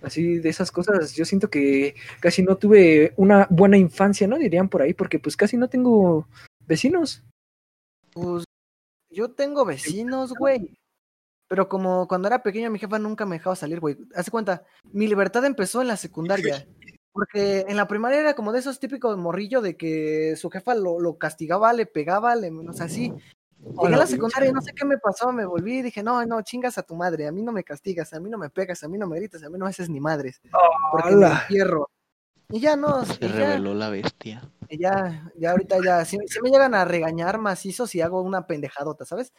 Así de esas cosas, yo siento que casi no tuve una buena infancia, ¿no? Dirían por ahí, porque pues casi no tengo vecinos. Pues yo tengo vecinos, güey. Pero como cuando era pequeño mi jefa nunca me dejaba salir, güey. Hace cuenta, mi libertad empezó en la secundaria. Porque en la primaria era como de esos típicos morrillo de que su jefa lo, lo castigaba, le pegaba, le, o sea, así. Llegué a la secundaria y no sé qué me pasó, me volví y dije, no, no, chingas a tu madre, a mí no me castigas, a mí no me pegas, a mí no me gritas, a mí no me haces ni madres, porque me entierro. Y ya no, y Se ya, reveló la bestia. y ya, ya ahorita ya, si, si me llegan a regañar macizo si hago una pendejadota, ¿sabes?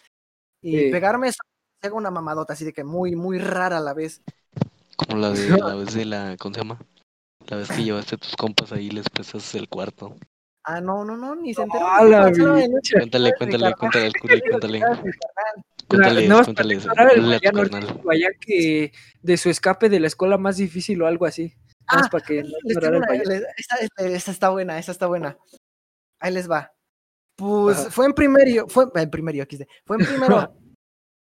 Y Sí. pegarme, eso, si hago una mamadota, así de que muy, muy rara a la vez. Como la de la vez de la, ¿cómo se llama? La vez que llevaste a tus compas ahí y les prestaste el cuarto. Ah, no, no, no, ni se enteró. Cuéntale, cuéntale, cuéntale cuéntale. Cuéntale a tu Mariano carnal. Ortiz Guayán que de su escape de la escuela más difícil o algo así. Ah, para que esta, está buena, esta está buena. Ahí les va. Pues Ajá. fue en primero, fue en primero, aquí. Fue en primero,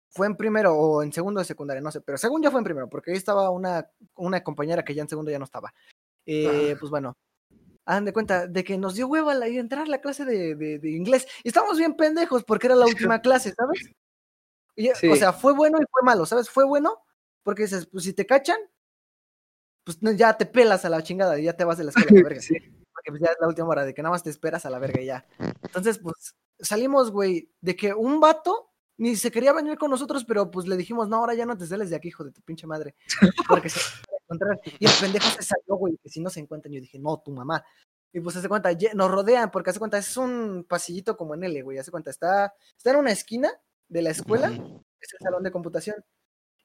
fue en primero o en segundo de secundaria, no sé, pero según yo fue en primero, porque ahí estaba una, una compañera que ya en segundo ya no estaba. Eh, pues bueno, hagan de cuenta de que nos dio hueva la, entrar a la clase de, de- de inglés. Y estábamos bien pendejos porque era la última clase, ¿sabes? Y ya- Sí. O sea, fue bueno y fue malo, ¿sabes? Fue bueno porque dices, pues si te cachan, pues ya te pelas a la chingada y ya te vas de la escuela, la verga. Sí. que pues, ya es la última hora, de que nada más te esperas a la verga y ya. Entonces, pues salimos, güey, de que un vato ni se quería venir con nosotros, pero pues le dijimos, no, ahora ya no te sales de aquí, hijo de tu pinche madre. Porque se encontrar. Y el pendejo se salió, güey, que si no se encuentran, yo dije, no, tu mamá. Y pues hace cuenta, nos rodean, porque hace cuenta, es un pasillito como en L, güey, hace cuenta, está, está en una esquina de la escuela, es el salón de computación.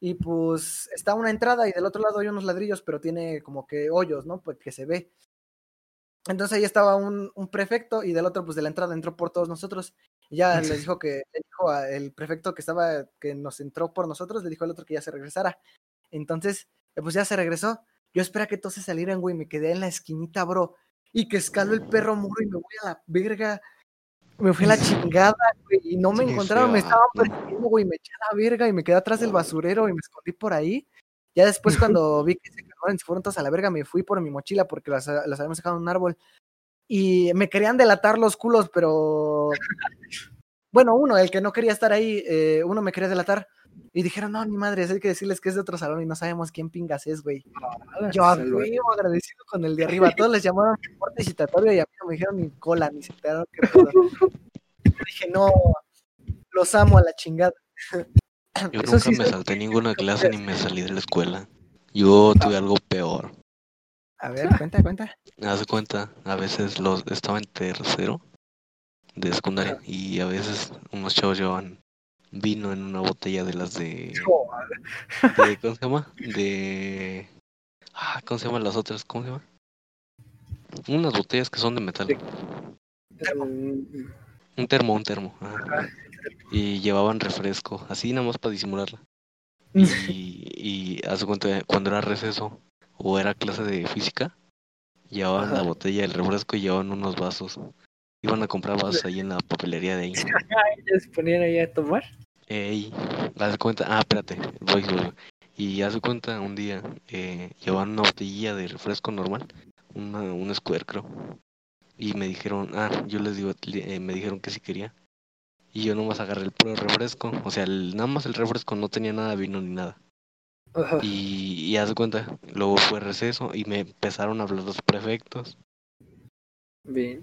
Y pues está una entrada y del otro lado hay unos ladrillos, pero tiene como que hoyos, ¿no? Pues que se ve. Entonces ahí estaba un, un prefecto y del otro, pues de la entrada entró por todos nosotros. Y ya les dijo que, le dijo al prefecto que estaba, que nos entró por nosotros, le dijo al otro que ya se regresara. Entonces, pues ya se regresó. Yo esperé a que todos se salieran, güey, me quedé en la esquinita, bro. Y que escaló el perro muro y me voy a la verga. Me fui a la chingada, güey, y no me Qué encontraron, me estaban persiguiendo, güey, me eché a la verga y me quedé atrás del basurero y me escondí por ahí. Ya después cuando vi que se y se fueron todos a la verga, me fui por mi mochila porque las, las habíamos dejado en un árbol. Y me querían delatar los culos, pero... Bueno, uno, el que no quería estar ahí, eh, uno me quería delatar. Y dijeron, no, ni madre, hay que decirles que es de otro salón y no sabemos quién pingas es, güey. Yo a huevo, agradecido con el de arriba. Todos les llamaron reporte citatorio y a mí no me dijeron ni cola, ni se enteraron pedo. Dije, no, los amo a la chingada. Yo Eso nunca sí me salté ninguna clase ni me salí de la escuela. Yo tuve algo peor. A ver, cuenta, cuenta. Haz cuenta, a veces los estaba en tercero de secundaria y a veces unos chavos llevaban vino en una botella de las de, de ¿cómo se llama? De ah, ¿cómo se llaman las otras? ¿Cómo se llama? Unas botellas que son de metal. Sí. Un termo, un termo. ajá. Y llevaban refresco, así nada más para disimularla. Y, y haz de cuenta, cuando era receso o era clase de física, llevaban la botella del refresco y llevaban unos vasos. Iban a comprar vasos ahí en la papelería de ahí. ya se ponían ahí a tomar. Ey, haz cuenta, ah, espérate, voy, voy. Y haz cuenta, un día eh, llevaban una botellilla de refresco normal, una, un square creo. Y me dijeron, ah, yo les digo, eh, me dijeron que si quería. Y yo nomás agarré el puro refresco, o sea, el- nada más el refresco no tenía nada de vino ni nada. Ajá. Y, y haz cuenta, luego fue receso y me empezaron a hablar los prefectos. Bien.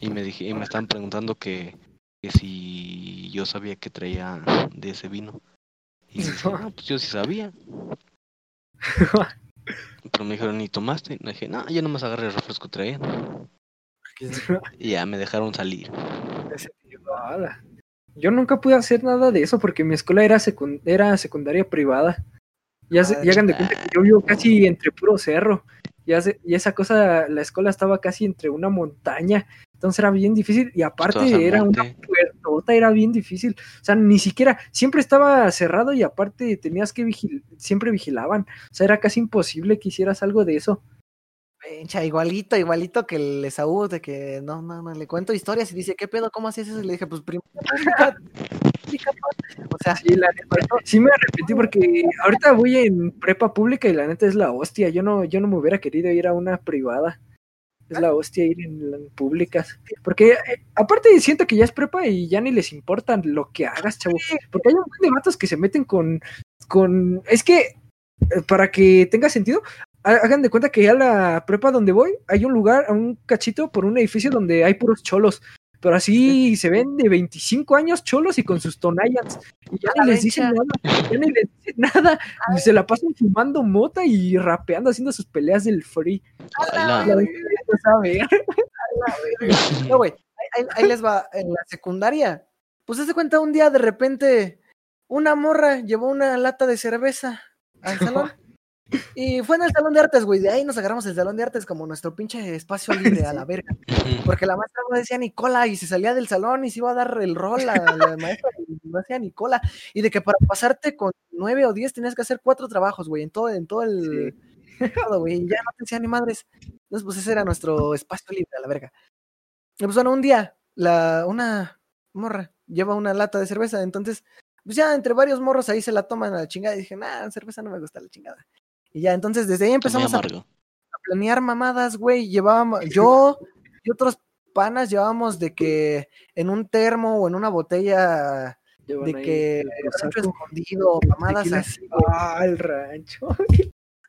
Y me dije, y me estaban preguntando que, que si yo sabía que traía de ese vino. Y dije, ah, pues yo sí sabía. Pero me dijeron, ¿y tomaste? Y dije, no, yo nomás agarré el refresco que traía. Y ya me dejaron salir. Yo nunca pude hacer nada de eso porque mi escuela era, secun- era secundaria privada. Ya, se- Ah, ya hagan de cuenta que yo vivo casi entre puro cerro. Ya se- y esa cosa, la escuela estaba casi entre una montaña. Entonces era bien difícil. Y aparte era una puertota, era bien difícil. O sea, ni siquiera, siempre estaba cerrado y aparte tenías que vigilar, siempre vigilaban. O sea, era casi imposible que hicieras algo de eso. Pincha, igualito, igualito que el Esaú, de que no, no, no, le cuento historias y dice, ¿qué pedo? ¿Cómo hacías eso? Y le dije, pues primero, pública, pública, pa". o sea, Sí, la neta, sí me arrepentí porque ahorita voy en prepa pública y la neta es la hostia. Yo no, yo no me hubiera querido ir a una privada. Es la hostia ir en, en públicas. Porque eh, aparte siento que ya es prepa y ya ni les importa lo que hagas, chavo. Porque hay un montón de vatos que se meten con. con es que, eh, para que tenga sentido, ha- hagan de cuenta que a la prepa donde voy hay un lugar, un cachito por un edificio donde hay puros cholos. Pero así se ven de 25 años cholos y con sus tonallas. Y ya A ni les dicen nada. Ya ni les dicen nada. Y se la pasan fumando mota y rapeando, haciendo sus peleas del free. Ala. La neta, sabe. no, güey, ahí les va, en la secundaria, pues se cuenta un día de repente, una morra llevó una lata de cerveza al salón. Y fue en el salón de artes, güey. De ahí nos agarramos el salón de artes como nuestro pinche espacio libre a la verga. Porque la maestra no decía Nicola y se salía del salón y se iba a dar el rol a la maestra y no hacía Nicola. Y de que para pasarte con nueve o diez tenías que hacer cuatro trabajos, güey, en todo, en todo el. todo, güey. y ya no te decía ni madres. Entonces, pues ese era nuestro espacio libre a la verga. Y pues bueno, un día, la, una morra lleva una lata de cerveza. Entonces, pues ya entre varios morros ahí se la toman a la chingada. Y dije, nah, cerveza no me gusta la chingada. Y ya, entonces desde ahí empezamos a planear mamadas, güey. Llevábamos, yo y otros panas llevábamos de que en un termo o en una botella Llevan de que el rancho escondido, mamadas así, güey, Ah, el rancho.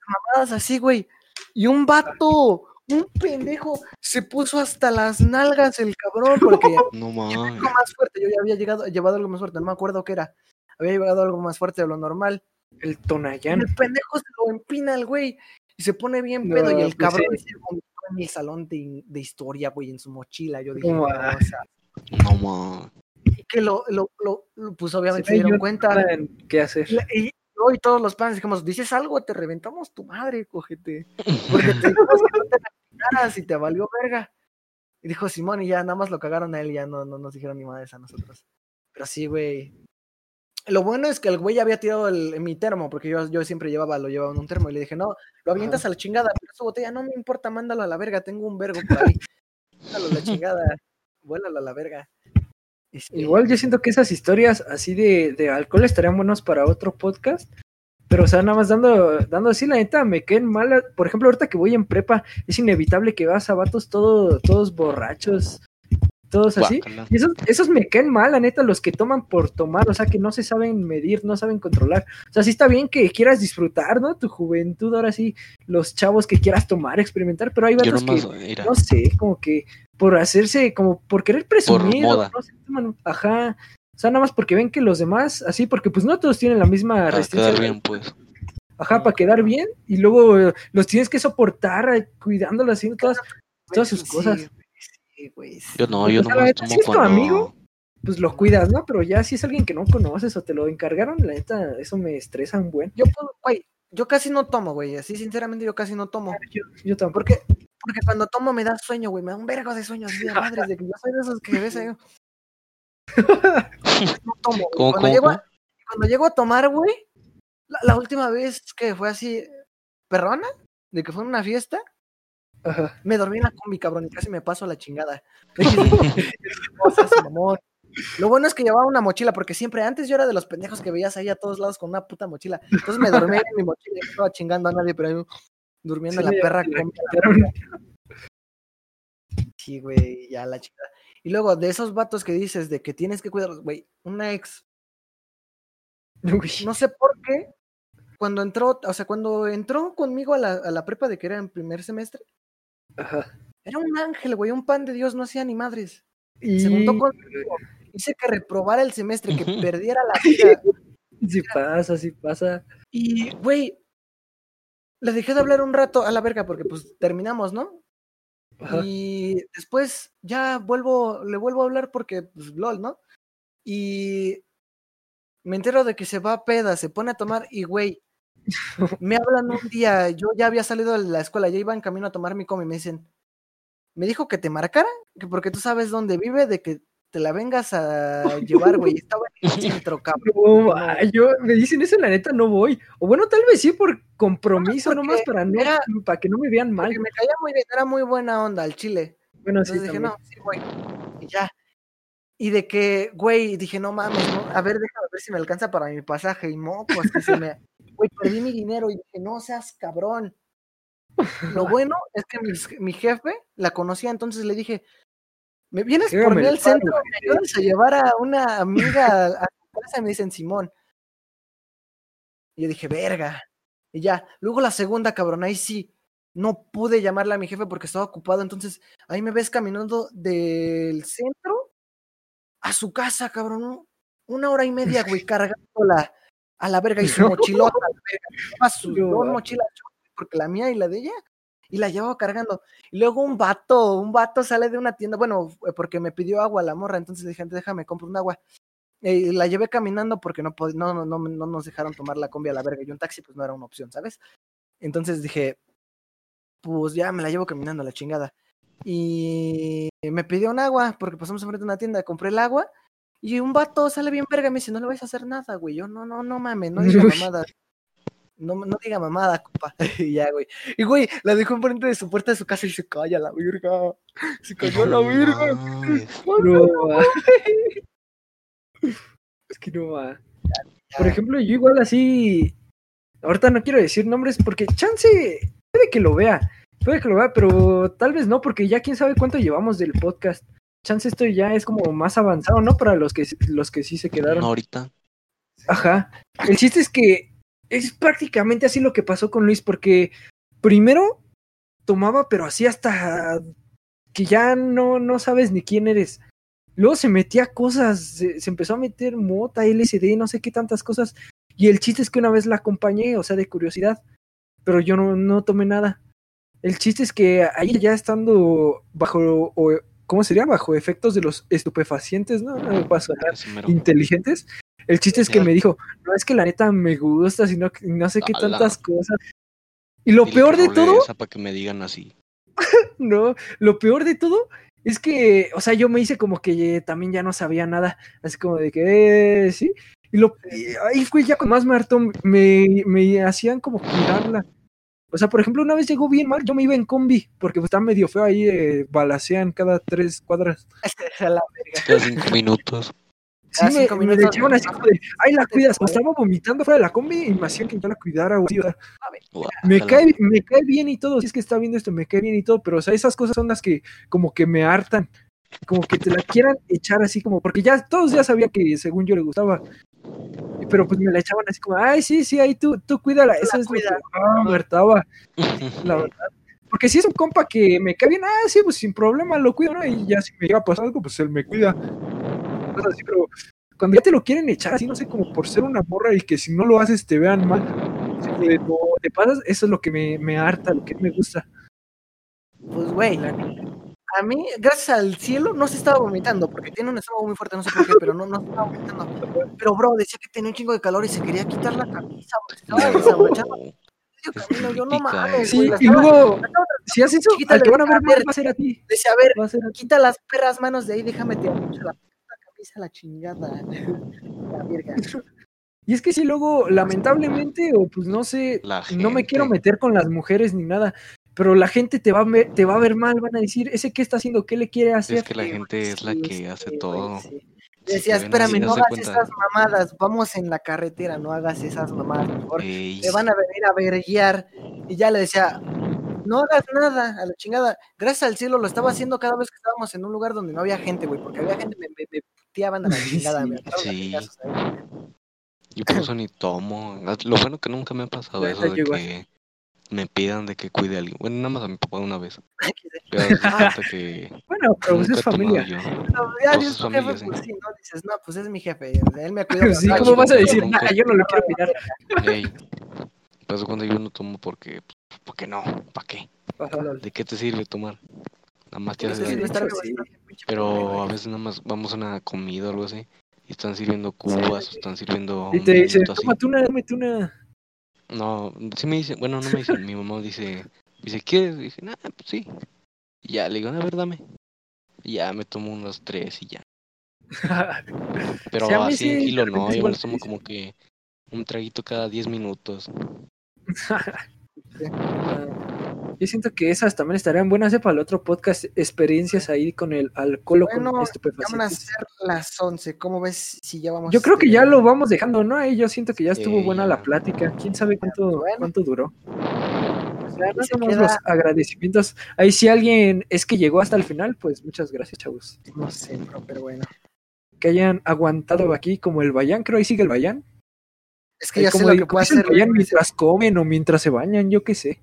mamadas así, güey. Y un vato, un pendejo se puso hasta las nalgas el cabrón porque No algo mames. más fuerte, yo ya había llegado, llevado algo más fuerte, no me acuerdo qué era. Había llevado algo más fuerte de lo normal. El Tonayán. el pendejo se lo empina el güey y se pone bien No, pedo y el pues cabrón sí. se vomitó en el salón de, de historia, güey, en su mochila. Yo dije, No, no, o sea, No que lo, lo, lo, lo- pues obviamente se Sí, dieron cuenta. ¿Qué hacer? Y, la- y todos los planes dijimos, dices algo, te reventamos tu madre, cógete. Porque te dijimos que no te y te valió verga. Y dijo Simón y ya nada más lo cagaron a él y ya no, no nos dijeron ni madres a nosotros. Pero sí, güey. Lo bueno es que el güey ya había tirado el, mi termo, porque yo, yo siempre llevaba, lo llevaba en un termo, y le dije, no, lo avientas a la chingada, pero esa botella no me importa, mándalo a la verga, tengo un vergo por ahí. Mándalo a la chingada, vuélalo a la verga. Este, Igual yo siento que esas historias así de, de alcohol estarían buenos para otro podcast. Pero, o sea, nada más dando, dando así, la neta, me queden mal. Por ejemplo, ahorita que voy en prepa, es inevitable que veas a vatos todo, todos borrachos, todos así. Y esos, esos me caen mal, la neta, los que toman por tomar, o sea, que no se saben medir, no saben controlar. O sea, sí está bien que quieras disfrutar, ¿no? Tu juventud, ahora sí, los chavos que quieras tomar, experimentar, pero hay vatos que nomás, mira, no sé, como que por hacerse, como por querer presumir, moda. no sé, toman- ajá, o sea, nada más porque ven que los demás, así, porque pues no todos tienen la misma quedar bien, pues. ajá, para quedar bien, y luego eh, los tienes que soportar eh, cuidándolos, haciendo todas, todas sus sí, cosas. güey, güey. Yo no, yo O sea, la nomás neta, tomo si es tu amigo, pues lo cuidas, ¿no? Pero ya si es alguien que no conoces o te lo encargaron, la neta, eso me estresa un buen. Yo, puedo- güey, yo casi no tomo, güey, así sinceramente yo casi no tomo. Yo, yo tampoco. Porque, porque cuando tomo me da sueño, güey, me da un vergo de sueño, así de madres, de que yo soy de esos que ves ahí. No tomo, güey. ¿Cómo, Cuando, cómo, llego cómo? a, cuando llego a tomar, güey, la, la última vez que fue así, perrona, de que fue en una fiesta, Ajá. me dormí en la combi, cabrón, y casi me paso a la chingada. Lo bueno es que llevaba una mochila, porque siempre antes yo era de los pendejos que veías ahí a todos lados con una puta mochila. Entonces me dormí en mi mochila y estaba chingando a nadie, pero ahí durmiendo Sí, en la perra la combi. Sí, güey, ya la chingada. Y luego, de esos vatos que dices de que tienes que cuidarlos, güey, una ex, Uy, no sé por qué, cuando entró, o sea, cuando entró conmigo a la, a la prepa de que era en primer semestre, ajá. era un ángel, güey, un pan de Dios, no hacía ni madres. Y Se juntó conmigo, hice que reprobara el semestre, que perdiera la vida. sí pasa, sí pasa. Y, güey, le dejé de hablar un rato a la verga porque pues terminamos, ¿no? Ajá. Y después ya vuelvo, le vuelvo a hablar porque, pues, LOL, ¿no? Y me entero de que se va a peda, se pone a tomar y, güey, me hablan un día, yo ya había salido de la escuela, ya iba en camino a tomar mi comi y me dicen, me dijo que te marcara, que porque tú sabes dónde vive, de que te la vengas a llevar, güey. Estaba en el centro, cabrón. No, yo me dicen eso, la neta no voy. O bueno, tal vez sí por compromiso porque nomás para no, era- para que no me vean mal. Me caía muy bien, era muy buena onda el chile. Bueno, sí, Entonces dije, también. no, sí, güey. Y ya. Y de que, güey, dije, no mames, ¿no? A ver, déjame ver si me alcanza para mi pasaje. Y no, pues que se me. Güey, perdí mi dinero y dije, no seas cabrón. Lo bueno es que mi, jefe la conocía, entonces le dije, ¿me vienes por mí al centro? ¿Me ayudas a llevar a una amiga a, su casa? Y me dicen, Simón. Y yo dije, verga. Y ya. Luego la segunda, cabrón, ahí sí. No pude llamarle a mi jefe porque estaba ocupado. Entonces, ahí me ves caminando del centro a su casa, cabrón. un- Una hora y media, güey, cargándola a la verga y su mochilota. a la verga. Llevaba sus No, dos mochilas, porque la mía y la de ella. Y la llevaba cargando. Y luego un vato, un vato sale de una tienda, bueno, porque me pidió agua la morra, entonces dije, déjame, compro un agua. Y la llevé caminando porque no, no, no, no, no nos dejaron tomar la combi a la verga. Y un taxi, pues no era una opción, ¿sabes? Entonces dije, pues ya me la llevo caminando a la chingada. Y me pidió un agua, porque pasamos enfrente de una tienda, compré el agua. Y un vato sale bien verga y me dice, no le vais a hacer nada, güey. Yo, no, no, no mames, no diga mamada. No, no diga mamada, compa. y ya, güey. Y, güey, la dejó enfrente de su puerta de su casa y se calla la virga. Se cayó la No virga. No va. Es que no va. Por ejemplo, yo igual así. Ahorita no quiero decir nombres porque chance puede que lo vea. Puede que lo vea, pero tal vez no, porque ya quién sabe cuánto llevamos del podcast. Chance esto ya es como más avanzado, ¿no? Para los que los que sí se quedaron. No, ahorita. Ajá. El chiste es que es prácticamente así lo que pasó con Luis, porque primero tomaba, pero así hasta que ya no, no sabes ni quién eres. Luego se metía cosas, se, se empezó a meter mota, LSD, no sé qué tantas cosas. Y el chiste es que una vez la acompañé, o sea, de curiosidad, pero yo no, no tomé nada. El chiste es que ahí ya estando bajo, o, ¿cómo sería? Bajo efectos de los estupefacientes, ¿no? No me paso mero. inteligentes. El chiste es que me dijo, no es que la neta me gusta, sino que no sé qué tantas cosas. Y lo Dile peor de todo, para que me digan así. no, lo peor de todo es que, o sea, yo me hice como que también ya no sabía nada, así como de que, eh, sí. Y lo, y ahí fue ya con más me hartó, me, me hacían como cuidarla. O sea, por ejemplo, una vez llegó bien mal, yo me iba en combi, porque está medio feo ahí, eh, balacean cada tres cuadras. A la verga. Cinco minutos. Sí, me, cinco me minutos, echaban así como de, ay, la cuidas, o estaba vomitando fuera de la combi y me hacían que yo la cuidara, güey. o sea, me cae, me cae bien y todo, si es que está viendo esto, me cae bien y todo, pero o sea, esas cosas son las que como que me hartan, como que te la quieran echar así como, porque ya todos ya sabían que según yo le gustaba, pero pues me la echaban así como, ay, sí, sí, ahí tú, tú cuídala, eso la es lo que ah, me hartaba, la verdad. Porque si es un compa que me cae bien, ah, sí, pues sin problema lo cuido, ¿no? Y ya si me llega a pasar algo, pues él me cuida. Cosas así, pero cuando ya te lo quieren echar así, no sé, como por ser una morra y que si no lo haces te vean mal, no te pasas, eso es lo que me, me harta, lo que me gusta. Pues, güey, a mí, gracias al cielo, no se estaba vomitando, porque tiene un estómago muy fuerte, no sé por qué, pero no, no se estaba vomitando. Pero, bro, decía que tenía un chingo de calor y se quería quitar la camisa. Se estaba desabrochando medio camino, yo no mames, Sí, y luego, si haces eso, chiquita al que le van a ver decía, a mal ver, va a ser a ti. Decía, a ver, Va a ser a ti. quita las perras manos de ahí, déjame te abuso la camisa a la chingada. La verga. Y es que si luego, lamentablemente, o pues no sé, La no me quiero meter con las mujeres ni nada, pero la gente te va a ver, te va a ver mal, van a decir, ese qué está haciendo, qué le quiere hacer. Es que la gente es la que sí, hace todo. Decía, espérame, no hagas cuenta, esas mamadas, vamos en la carretera, no hagas esas mamadas, favor. ey, Te van a venir a verguiar. Y ya le decía, no hagas nada, a la chingada. Gracias al cielo lo estaba haciendo cada vez que estábamos en un lugar donde no había gente, güey, porque había gente, me, me, me puteaban a la chingada, Sí, me. Yo por eso ni tomo. Lo bueno que nunca me ha pasado eso de que me pidan de que cuide a alguien. Bueno, nada más a mi papá una vez. Pero que Bueno, pero pues es familia. yo. No, ya Pues es tu jefe, familia, sí. pues sí, ¿no? Dices, no, pues es mi jefe, él me cuida. Sí, ¿cómo vas a pero decir? "Nah, yo no lo quiero cuidar. Ey, pues cuando yo no tomo porque, pues, ¿por qué no? ¿Para qué? ¿De qué te sirve tomar? Nada más te Eso hace sí, daño. Sí. Pero a veces nada más vamos a una comida o algo así y están sirviendo cubas o están sirviendo Y te dice, vinito así. tómate una, tómate una. No, sí me dice, bueno, no me dice, mi mamá dice, dice, ¿quieres? Y dije, nah, pues sí. Y ya, le digo, a ver, dame. Y ya me tomo unos tres y ya. Pero Sí, así en sí, kilo de no, yo igual me los tomo como que un traguito cada 10 minutos. Yo siento que esas también estarían buenas ¿eh? para el otro podcast, experiencias ahí con el alcohol o Bueno, con ya van a estupefacientes. ser las 11. ¿Cómo ves si ya vamos? Yo creo que ya lo vamos dejando, ¿no? Ahí yo siento que ya estuvo Sí, buena la plática. ¿Quién sabe cuánto, Bueno. cuánto duró? pues, más queda- los agradecimientos. Ahí si alguien es que llegó hasta el final, pues muchas gracias, chavos. No sé, bro, pero bueno. Que hayan aguantado aquí como el Bayán, creo ahí sigue el Bayán. Es que Ahí ya sé como lo el- que como puedo es el hacer. Bayán mientras comen o mientras se bañan, yo qué sé.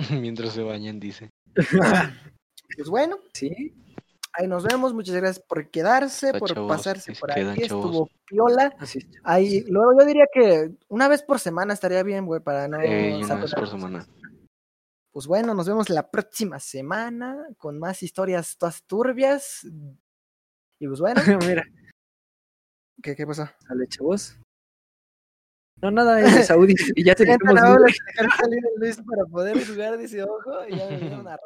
Mientras se bañan, dice. Pues bueno, sí. ahí nos vemos. Muchas gracias por quedarse, Está, por chavos, pasarse por aquí. chavos. Estuvo piola. Ahí, luego yo diría que una vez por semana estaría bien, güey, para no Ey, una vez por semana. Pues bueno, nos vemos la próxima semana con más historias todas turbias. Y pues bueno, Mira, ¿qué, qué pasó? sale, chavos. No, nada, es de Saudi. y ya te dijimos, Luis para poder jugar, dice ojo, y ya me dieron a